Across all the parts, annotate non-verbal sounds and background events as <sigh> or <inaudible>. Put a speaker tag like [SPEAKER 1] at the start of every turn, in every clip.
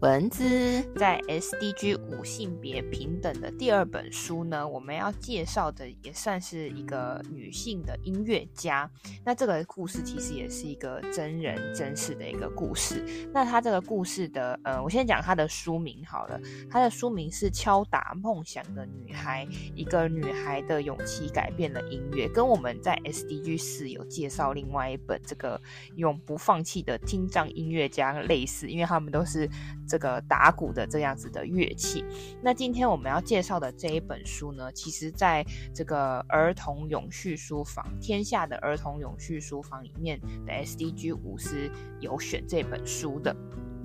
[SPEAKER 1] 文字
[SPEAKER 2] 在 SDG 五性别平等的第二本书呢，我们要介绍的也算是一个女性的音乐家。那这个故事其实也是一个真人真事的一个故事。那它这个故事的，呃，我先讲它的书名好了。它的书名是《敲打梦想的女孩》，一个女孩的勇气改变了音乐。跟我们在 SDG 四有介绍另外一本这个永不放弃的听障音乐家类似，因为他们都是。这个打鼓的这样子的乐器。那今天我们要介绍的这一本书呢，其实在这个儿童永续书房天下的儿童永续书房里面的 SDG 五是有选这本书的。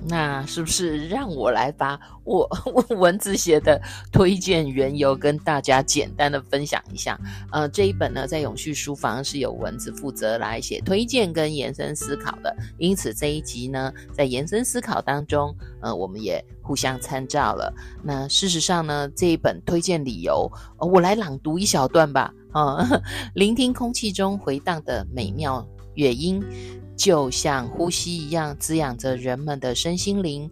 [SPEAKER 1] 那是不是让我来把 <laughs> 我文字写的推荐缘由跟大家简单的分享一下？呃，这一本呢，在永续书房是由文字负责来写推荐跟延伸思考的，因此这一集呢，在延伸思考当中，呃，我们也互相参照了。那事实上呢，这一本推荐理由，我来朗读一小段吧。啊，<laughs> 聆听空气中回荡的美妙乐音。就像呼吸一样滋养着人们的身心灵，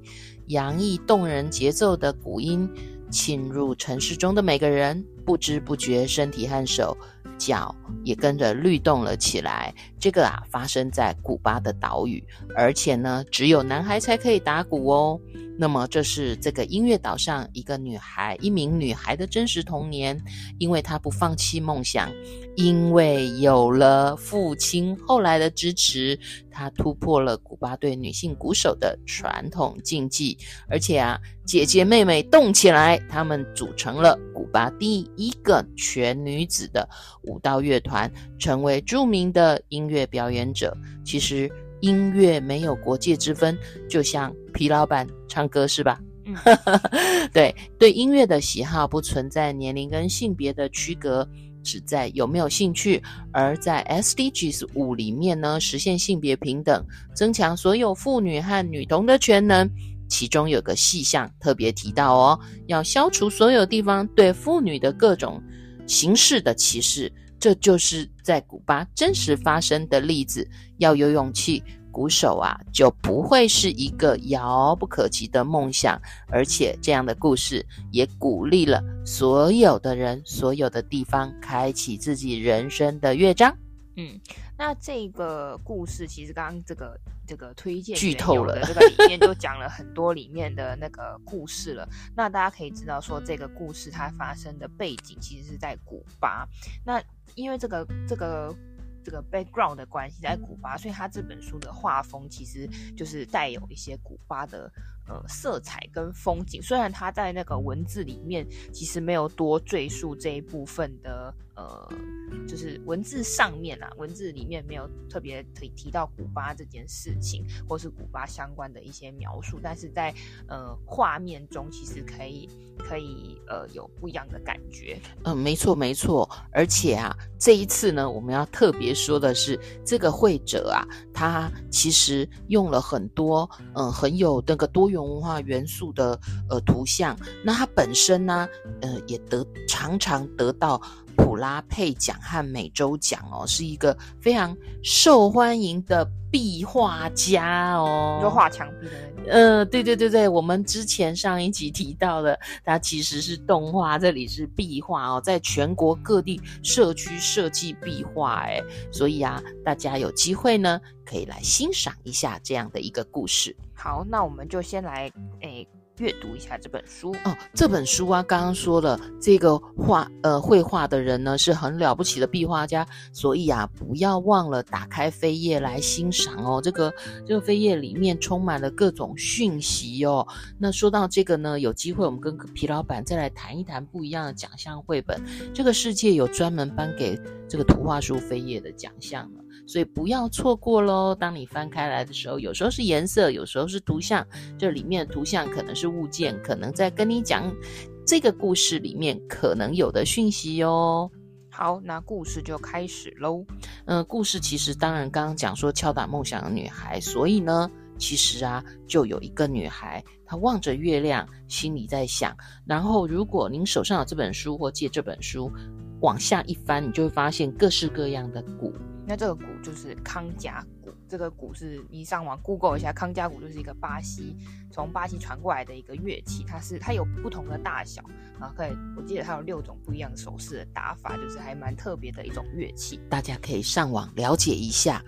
[SPEAKER 1] 洋溢动人节奏的鼓音沁入城市中的每个人，不知不觉身体和手脚也跟着律动了起来。这个啊，发生在古巴的岛屿，而且呢，只有男孩才可以打鼓哦。那么，这是这个音乐岛上一个女孩，一名女孩的真实童年。因为她不放弃梦想，因为有了父亲后来的支持，她突破了古巴对女性鼓手的传统禁忌。而且啊，姐姐妹妹动起来，她们组成了古巴第一个全女子的舞蹈乐团，成为著名的音乐表演者。其实。音乐没有国界之分，就像皮老板唱歌是吧？嗯，对 <laughs> 对，音乐的喜好不存在年龄跟性别的区隔，只在有没有兴趣。而在 SDGs 五里面呢，实现性别平等，增强所有妇女和女童的全能。其中有个细项特别提到哦，要消除所有地方对妇女的各种形式的歧视。这就是在古巴真实发生的例子。要有勇气，鼓手啊就不会是一个遥不可及的梦想。而且这样的故事也鼓励了所有的人、所有的地方，开启自己人生的乐章。
[SPEAKER 2] 嗯，那这个故事其实刚刚这个这个推荐
[SPEAKER 1] 剧透了，
[SPEAKER 2] 这个里面就讲了很多里面的那个故事了。那大家可以知道说，这个故事它发生的背景其实是在古巴。那因为这个这个这个 background 的关系，在古巴，所以他这本书的画风其实就是带有一些古巴的呃色彩跟风景。虽然他在那个文字里面其实没有多赘述这一部分的呃。就是文字上面啊，文字里面没有特别提提到古巴这件事情，或是古巴相关的一些描述，但是在呃画面中，其实可以可以呃有不一样的感觉。
[SPEAKER 1] 嗯，没错没错，而且啊，这一次呢，我们要特别说的是，这个绘者啊，他其实用了很多嗯、很有那个多元文化元素的呃图像，那它本身呢，呃也得常常得到。普拉佩奖和美洲奖哦，是一个非常受欢迎的壁画家哦，
[SPEAKER 2] 就画墙壁的那种。
[SPEAKER 1] 呃，对对对对，我们之前上一集提到的，它其实是动画，这里是壁画哦，在全国各地社区设计壁画，哎，所以啊，大家有机会呢，可以来欣赏一下这样的一个故事。
[SPEAKER 2] 好，那我们就先来诶。欸阅读一下这本书
[SPEAKER 1] 哦。这本书啊，刚刚说了，这个画呃绘画的人呢是很了不起的壁画家，所以啊，不要忘了打开扉页来欣赏哦。这个这个扉页里面充满了各种讯息哦。那说到这个呢，有机会我们跟皮老板再来谈一谈不一样的奖项绘本。这个世界有专门颁给这个图画书扉页的奖项呢。所以不要错过喽。当你翻开来的时候，有时候是颜色，有时候是图像，这里面的图像可能是物件，可能在跟你讲这个故事里面可能有的讯息哟。
[SPEAKER 2] 好，那故事就开始喽。
[SPEAKER 1] 嗯，故事其实当然刚刚讲说敲打梦想的女孩，所以呢。其实啊，就有一个女孩，她望着月亮，心里在想。然后，如果您手上有这本书或借这本书，往下一翻，你就会发现各式各样的鼓。
[SPEAKER 2] 那这个鼓就是康佳鼓。这个鼓是你上网 Google 一下，康佳鼓就是一个巴西从巴西传过来的一个乐器。它是它有不同的大小啊，可以我记得它有六种不一样的手势的打法，就是还蛮特别的一种乐器。
[SPEAKER 1] 大家可以上网了解一下。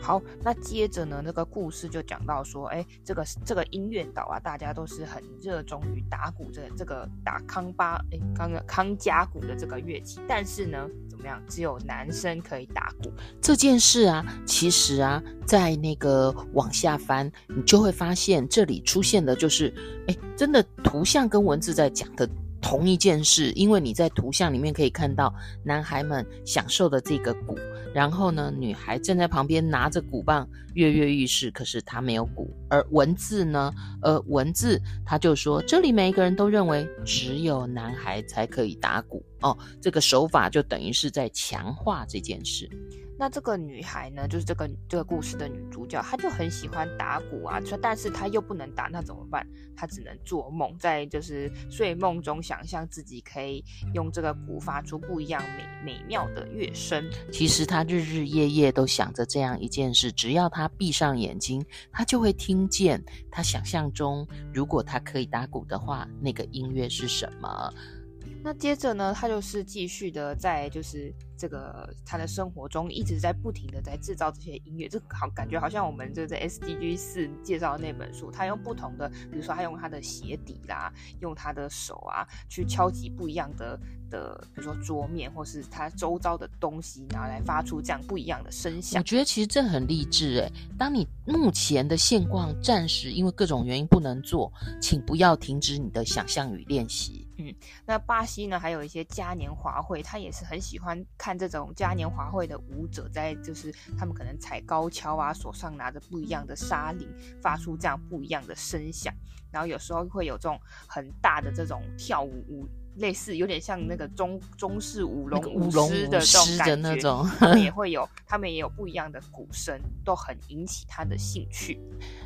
[SPEAKER 2] 好，那接着呢，那个故事就讲到说，哎，这个这个音乐岛啊，大家都是很热衷于打鼓这这个打康巴，哎，康康佳鼓的这个乐器，但是呢，怎么样，只有男生可以打鼓
[SPEAKER 1] 这件事啊，其实啊，在那个往下翻，你就会发现这里出现的就是，哎，真的图像跟文字在讲的。同一件事，因为你在图像里面可以看到男孩们享受的这个鼓，然后呢，女孩站在旁边拿着鼓棒跃跃欲试，可是她没有鼓。而文字呢，呃，文字他就说，这里每一个人都认为只有男孩才可以打鼓哦，这个手法就等于是在强化这件事。
[SPEAKER 2] 那这个女孩呢，就是这个这个故事的女主角，她就很喜欢打鼓啊，但是她又不能打，那怎么办？她只能做梦，在就是睡梦中想象自己可以用这个鼓发出不一样美美妙的乐声。
[SPEAKER 1] 其实她日日夜夜都想着这样一件事，只要她闭上眼睛，她就会听见她想象中，如果她可以打鼓的话，那个音乐是什么？
[SPEAKER 2] 那接着呢，他就是继续的在就是。这个他的生活中一直在不停的在制造这些音乐，这好感觉好像我们就在 SDG 四介绍的那本书，他用不同的，比如说他用他的鞋底啦，用他的手啊，去敲击不一样的的，比如说桌面或是他周遭的东西，拿来发出这样不一样的声响。
[SPEAKER 1] 我觉得其实这很励志诶，当你目前的现况暂时因为各种原因不能做，请不要停止你的想象与练习。
[SPEAKER 2] 嗯，那巴西呢，还有一些嘉年华会，他也是很喜欢看这种嘉年华会的舞者在，就是他们可能踩高跷啊，手上拿着不一样的沙铃，发出这样不一样的声响，然后有时候会有这种很大的这种跳舞舞。类似有点像那个中中式舞龙舞狮的这种感觉，他们也 <laughs> 会有，他们也有不一样的鼓声，都很引起他的兴趣。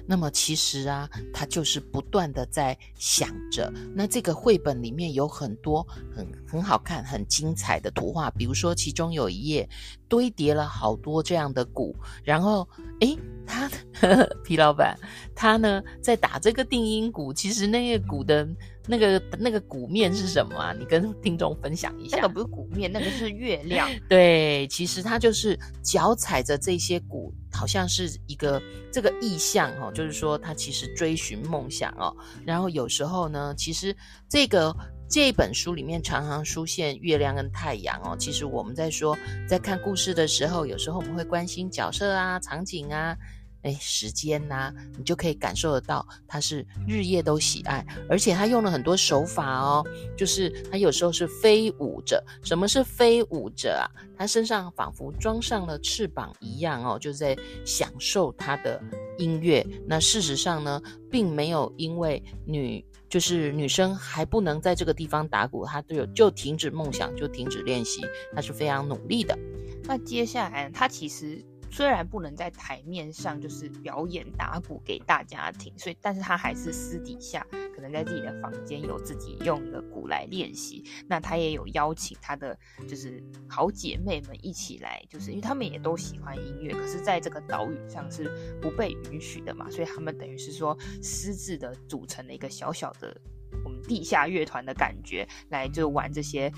[SPEAKER 1] 那么其实啊，他就是不断的在想着。那这个绘本里面有很多很很好看、很精彩的图画，比如说其中有一页堆叠了好多这样的鼓，然后诶，他呵呵 <laughs> 皮老板他呢在打这个定音鼓，其实那个鼓的。那个那个鼓面是什么啊？你跟听众分享一下。
[SPEAKER 2] 那个不是鼓面，那个是月亮。
[SPEAKER 1] 对，其实它就是脚踩着这些鼓，好像是一个这个意象哦，就是说他其实追寻梦想哦。然后有时候呢，其实这个这本书里面常常出现月亮跟太阳哦。其实我们在说在看故事的时候，有时候我们会关心角色啊、场景啊。哎，时间呐、你就可以感受得到，他是日夜都喜爱，而且他用了很多手法哦，就是他有时候是飞舞着。什么是飞舞着啊？他身上仿佛装上了翅膀一样哦，就在享受他的音乐。那事实上呢，并没有因为女就是女生还不能在这个地方打鼓，他都有就停止梦想，就停止练习，他是非常努力的。
[SPEAKER 2] 那接下来他其实。虽然不能在台面上就是表演打鼓给大家听，所以但是他还是私底下可能在自己的房间有自己用的鼓来练习。那他也有邀请他的就是好姐妹们一起来，就是因为他们也都喜欢音乐，可是在这个岛屿上是不被允许的嘛，所以他们等于是说私自的组成了一个小小的我们地下乐团的感觉，来就玩这些。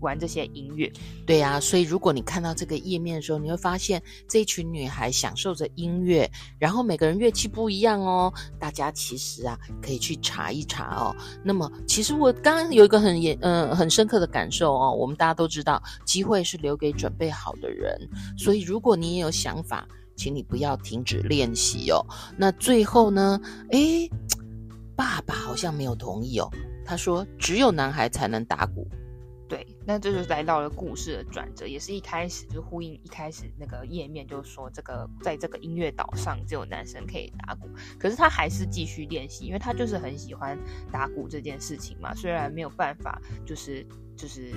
[SPEAKER 2] 玩这些音乐，
[SPEAKER 1] 对呀、啊，所以如果你看到这个页面的时候，你会发现这一群女孩享受着音乐，然后每个人乐器不一样哦。大家其实啊，可以去查一查哦。那么，其实我刚刚有一个很严嗯、很深刻的感受哦。我们大家都知道，机会是留给准备好的人，所以如果你也有想法，请你不要停止练习哦。那最后呢，诶，爸爸好像没有同意哦。他说，只有男孩才能打鼓。
[SPEAKER 2] 那这就是来到了故事的转折，也是一开始就呼应一开始那个页面，就说这个在这个音乐岛上只有男生可以打鼓，可是他还是继续练习，因为他就是很喜欢打鼓这件事情嘛，虽然没有办法，就是就是。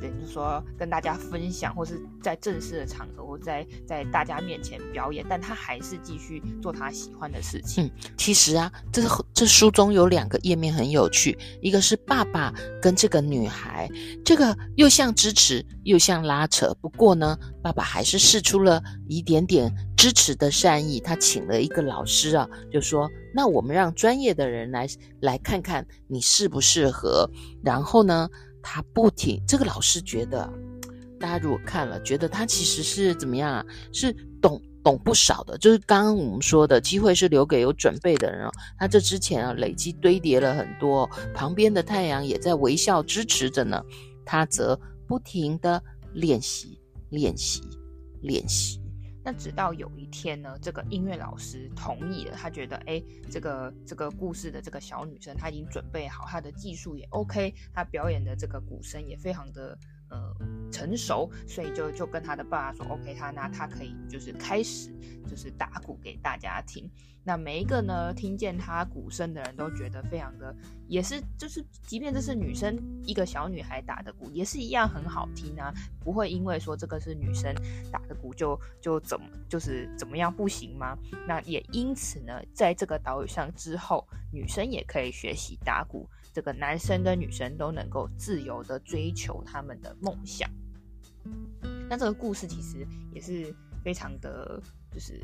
[SPEAKER 2] 对，就说跟大家分享，或是在正式的场合，或在在大家面前表演，但他还是继续做他喜欢的事情。
[SPEAKER 1] 其实啊，这这书中有两个页面很有趣，一个是爸爸跟这个女孩，这个又像支持又像拉扯。不过呢，爸爸还是试出了一点点支持的善意，他请了一个老师啊，就说：“那我们让专业的人来来看看你适不适合。”然后呢，他不停，这个老师觉得，大家如果看了，觉得他其实是怎么样啊？是懂懂不少的。就是刚刚我们说的，机会是留给有准备的人哦。他这之前啊，累积堆叠了很多，旁边的太阳也在微笑支持着呢。他则不停地练习，练习，练习。
[SPEAKER 2] 那直到有一天呢，这个音乐老师同意了，他觉得，哎，这个这个故事的这个小女生，她已经准备好，她的技术也 OK，她表演的这个鼓声也非常的。呃，成熟，所以就就跟他的爸爸说，OK，他那他可以就是开始就是打鼓给大家听。那每一个呢，听见他鼓声的人都觉得非常的，也是就是，即便这是女生一个小女孩打的鼓，也是一样很好听啊，不会因为说这个是女生打的鼓就就怎么就是怎么样不行吗？那也因此呢，在这个岛屿上之后，女生也可以学习打鼓。这个男生跟女生都能够自由的追求他们的梦想。那这个故事其实也是非常的，就是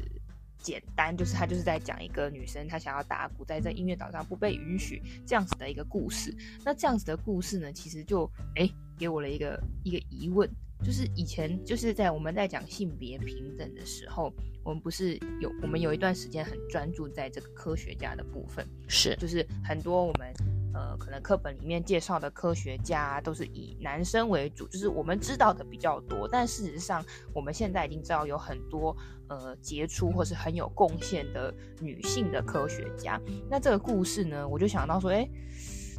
[SPEAKER 2] 简单，就是他就是在讲一个女生她想要打鼓，在这音乐岛上不被允许这样子的一个故事。那这样子的故事呢，其实就哎给我了一个一个疑问，就是以前就是在我们在讲性别平等的时候，我们不是有我们有一段时间很专注在这个科学家的部分，
[SPEAKER 1] 是
[SPEAKER 2] 就是很多我们。呃，可能课本里面介绍的科学家都是以男生为主，就是我们知道的比较多。但事实上，我们现在已经知道有很多呃杰出或是很有贡献的女性的科学家。那这个故事呢，我就想到说，诶，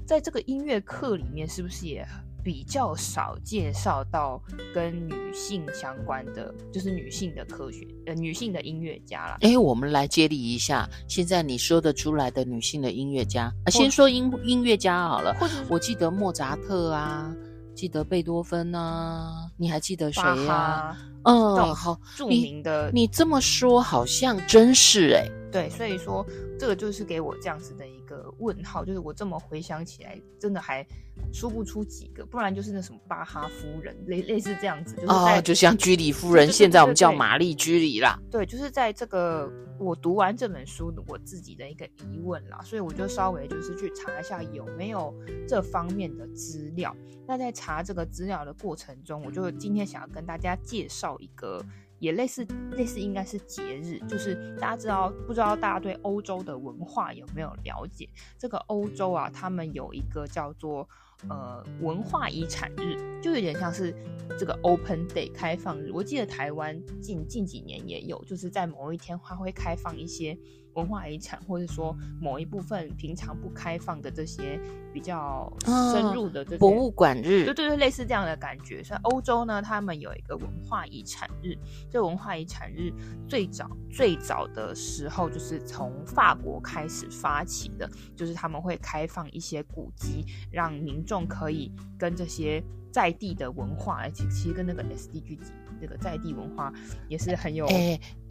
[SPEAKER 2] 在这个音乐课里面，是不是也？比较少介绍到跟女性相关的，就是女性的科学，呃，女性的音乐家啦。
[SPEAKER 1] 诶，我们来接力一下，现在你说得出来的女性的音乐家，啊，先说音音乐家好了。我记得莫扎特啊，记得贝多芬啊，你还记得谁呀？嗯，好，
[SPEAKER 2] 著名的
[SPEAKER 1] 你。你这么说好像真是诶。
[SPEAKER 2] 对，所以说这个就是给我这样子的一个问号，就是我这么回想起来，真的还说不出几个，不然就是那什么巴哈夫人，类类似这样子，就是
[SPEAKER 1] 哦，就像居里夫人，现在我们叫玛丽居里啦。
[SPEAKER 2] 对，就是在这个我读完这本书我自己的一个疑问啦，所以我就稍微就是去查一下有没有这方面的资料。那在查这个资料的过程中，我就今天想要跟大家介绍一个。也类似类似应该是节日，就是大家知道不知道大家对欧洲的文化有没有了解？这个欧洲啊，他们有一个叫做呃文化遗产日，就有点像是这个 Open Day 开放日。我记得台湾近近几年也有，就是在某一天它会开放一些。文化遗产，或者说某一部分平常不开放的这些比较深入的这些
[SPEAKER 1] 博物馆日，
[SPEAKER 2] 对对对，类似这样的感觉。所以欧洲呢，他们有一个文化遗产日。这文化遗产日最早最早的时候，就是从法国开始发起的，就是他们会开放一些古迹，让民众可以跟这些在地的文化，而且其实跟那个 SDG。这个在地文化也是很有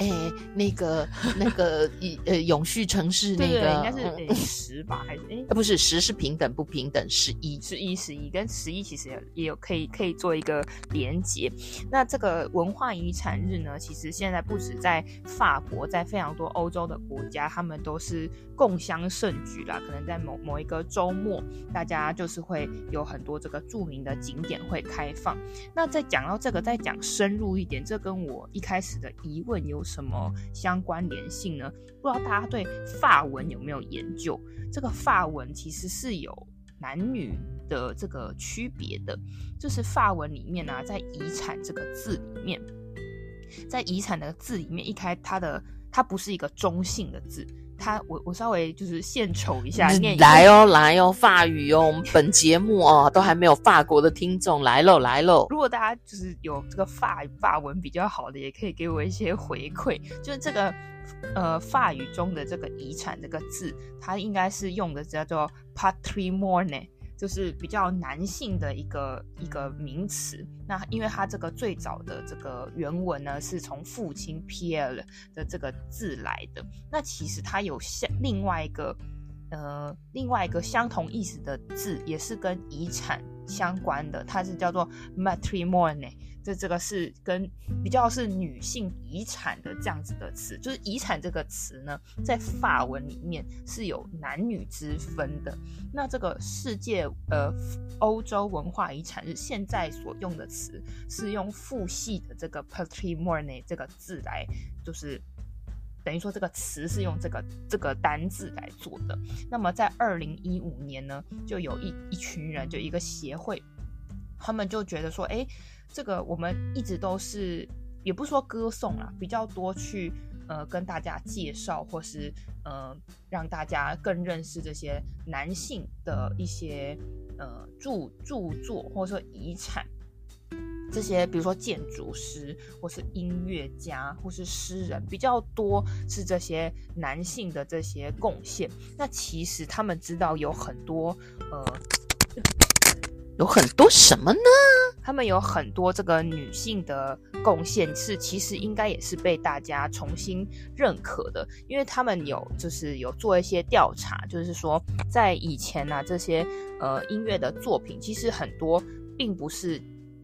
[SPEAKER 1] 哎哎，那个那个一 <laughs> 呃永续城市那
[SPEAKER 2] 个应该是十吧还是哎
[SPEAKER 1] 不是十是平等不平等十一
[SPEAKER 2] 十一十一跟十一其实也也有可以可以做一个连接。那这个文化遗产日呢，其实现在不止在法国，在非常多欧洲的国家，他们都是共襄盛举啦。可能在某某一个周末，大家就是会有很多这个著名的景点会开放。那再讲到这个，再讲深入。一点，这跟我一开始的疑问有什么相关联性呢？不知道大家对发文有没有研究？这个发文其实是有男女的这个区别的，就是发文里面呢、在遗产这个字里面，在遗产的字里面，一开它的它不是一个中性的字。他我我稍微就是献丑一下，念
[SPEAKER 1] 来哦来哦，法语哦，我们本节目哦都还没有法国的听众，来喽来喽。
[SPEAKER 2] 如果大家就是有这个法法文比较好的，也可以给我一些回馈。就是这个呃法语中的这个遗产这个字，它应该是用的叫做 patrimoine。就是比较男性的一个一个名词。那因为它这个最早的这个原文呢，是从父亲 P L 的这个字来的。那其实它有相另外一个呃另外一个相同意思的字，也是跟遗产相关的，它是叫做 matrimony。这这个是跟比较是女性遗产的这样子的词，就是遗产这个词呢，在法文里面是有男女之分的。那这个世界呃欧洲文化遗产日现在所用的词是用父系的这个 patrimoine 这个字来，就是等于说这个词是用这个这个单字来做的。那么在二零一五年呢，就有一一群人，就一个协会，他们就觉得说，哎。这个我们一直都是，也不说歌颂啦，比较多去呃跟大家介绍，或是呃让大家更认识这些男性的一些呃著著作，或者说遗产，这些比如说建筑师，或是音乐家，或是诗人，比较多是这些男性的这些贡献。那其实他们知道有很多呃。
[SPEAKER 1] 有很多什么呢？
[SPEAKER 2] 他们有很多这个女性的贡献，是其实应该也是被大家重新认可的，因为他们有就是有做一些调查，就是说在以前呢、啊，这些呃音乐的作品其实很多并不是。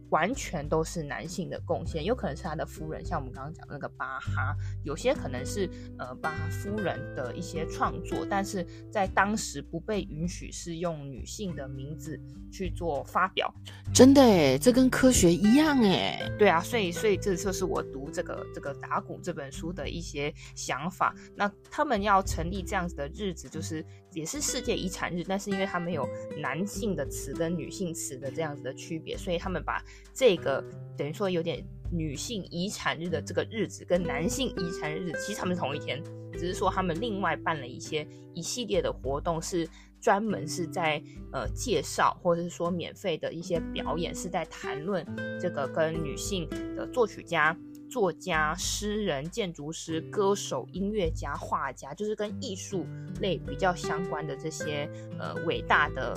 [SPEAKER 2] 完全都是男性的贡献，有可能是他的夫人，像我们刚刚讲的那个巴哈，有些可能是呃巴哈夫人的一些创作，但是在当时不被允许是用女性的名字去做发表。
[SPEAKER 1] 真的诶，这跟科学一样诶。
[SPEAKER 2] 对啊，所以所以这就是我读这个这个打鼓这本书的一些想法。那他们要成立这样子的日子，就是。也是世界遗产日，但是因为他们有男性的词跟女性词的这样子的区别，所以他们把这个等于说有点女性遗产日的这个日子跟男性遗产日其实他们是同一天，只是说他们另外办了一些一系列的活动，是专门是在呃介绍或者是说免费的一些表演，是在谈论这个跟女性的作曲家。作家、诗人、建筑师、歌手、音乐家、画家，就是跟艺术类比较相关的这些呃伟大的，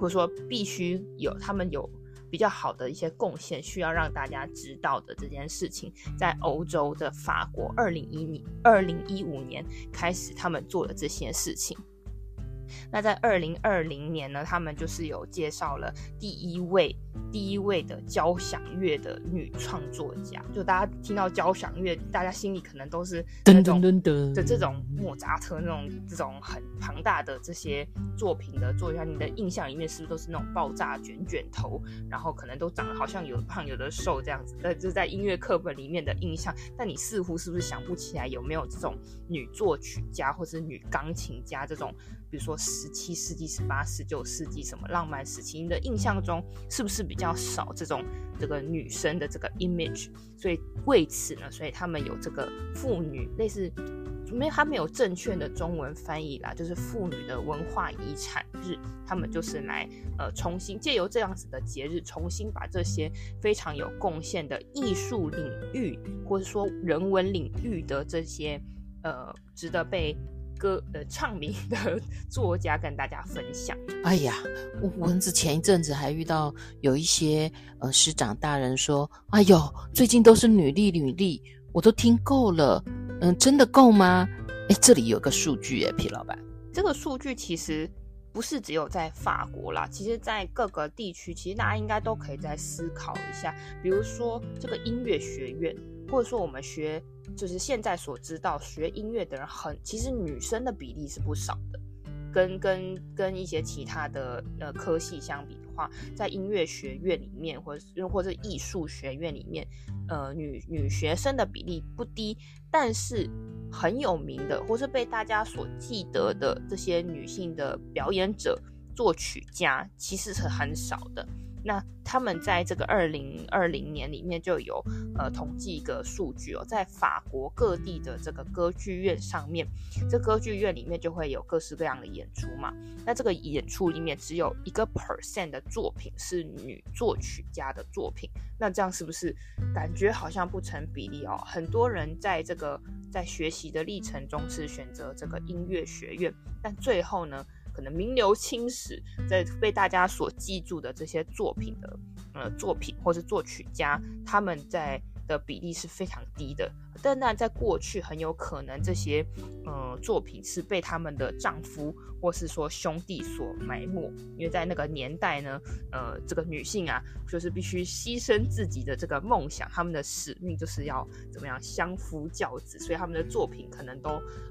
[SPEAKER 2] 或者说必须有他们有比较好的一些贡献，需要让大家知道的这件事情，在欧洲的法国，二零一零二零一五年开始，他们做了这些事情。那在二零二零年呢，他们就是有介绍了第一位第一位的交响乐的女创作家。就大家听到交响乐，大家心里可能都是那种的这种莫扎特那种这种很庞大的这些作品的作家，你的印象里面是不是都是那种爆炸卷卷头，然后可能都长得好像有的胖有的瘦这样子？呃，就在音乐课本里面的印象。但你似乎是不是想不起来有没有这种女作曲家或是女钢琴家这种？比如说十七世纪、十八、十九世纪什么浪漫时期，你的印象中是不是比较少这种这个女生的这个 image？所以为此呢，所以他们有这个妇女类似，没有他没有正确的中文翻译啦，就是妇女的文化遗产日，他们就是来呃重新借由这样子的节日，重新把这些非常有贡献的艺术领域或者说人文领域的这些呃值得被。歌呃唱名的 <laughs> 作家跟大家分享。
[SPEAKER 1] 哎呀，蚊子前一阵子还遇到有一些呃师长大人说：“哎呦，最近都是女力女力，我都听够了。”嗯，真的够吗？哎，这里有个数据哎，皮老板，
[SPEAKER 2] 这个数据其实不是只有在法国啦，其实在各个地区，其实大家应该都可以再思考一下，比如说这个音乐学院，或者说我们学。就是现在所知道，学音乐的人很，其实女生的比例是不少的，跟跟跟一些其他的呃科系相比的话，在音乐学院里面，或者或者艺术学院里面，呃女女学生的比例不低，但是很有名的或是被大家所记得的这些女性的表演者、作曲家，其实是很少的。那他们在这个二零二零年里面就有呃统计一个数据哦，在法国各地的这个歌剧院上面，这歌剧院里面就会有各式各样的演出嘛。那这个演出里面只有一个 percent 的作品是女作曲家的作品，那这样是不是感觉好像不成比例哦？很多人在这个在学习的历程中是选择这个音乐学院，但最后呢，可能名留青史，在被大家所记住的这些作品的呃作品或是作曲家，他们在的比例是非常低的。但那在过去很有可能这些呃作品是被他们的丈夫或是说兄弟所埋没，因为在那个年代呢，呃这个女性啊就是必须牺牲自己的这个梦想，他们的使命就是要怎么样相夫教子，所以他们的作品可能都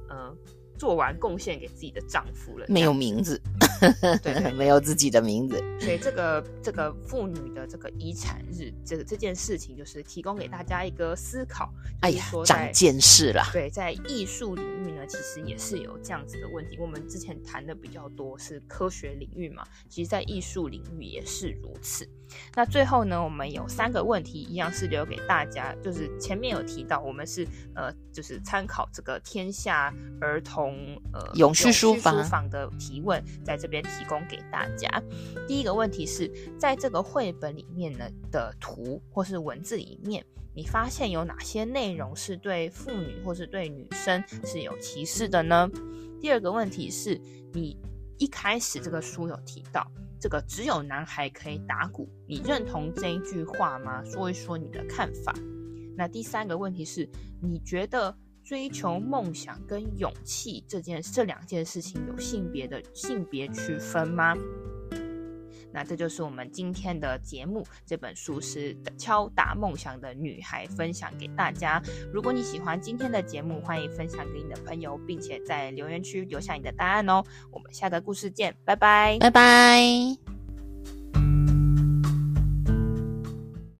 [SPEAKER 2] 呃。做完贡献给自己的丈夫了，
[SPEAKER 1] 没有名字，<laughs>
[SPEAKER 2] 对，
[SPEAKER 1] 没有自己的名字。
[SPEAKER 2] 所以这个这个妇女的这个遗产日，这个这件事情就是提供给大家一个思考。
[SPEAKER 1] 哎呀，长见识了。
[SPEAKER 2] 对，在艺术领域呢，其实也是有这样子的问题。我们之前谈的比较多是科学领域嘛，其实在艺术领域也是如此。那最后呢，我们有三个问题，一样是留给大家，就是前面有提到，我们是呃，就是参考这个天下儿童。呃，
[SPEAKER 1] 永续书房，
[SPEAKER 2] 书房的提问在这边提供给大家。第一个问题是在这个绘本里面呢的图或是文字里面，你发现有哪些内容是对妇女或是对女生是有歧视的呢？第二个问题是你一开始这个书有提到这个只有男孩可以打鼓，你认同这一句话吗？说一说你的看法。那第三个问题是你觉得？追求梦想跟勇气这件这两件事情有性别的性别区分吗？那这就是我们今天的节目。这本书是敲打梦想的女孩分享给大家。如果你喜欢今天的节目，欢迎分享给你的朋友，并且在留言区留下你的答案哦。我们下个故事见，拜拜，
[SPEAKER 1] 拜拜。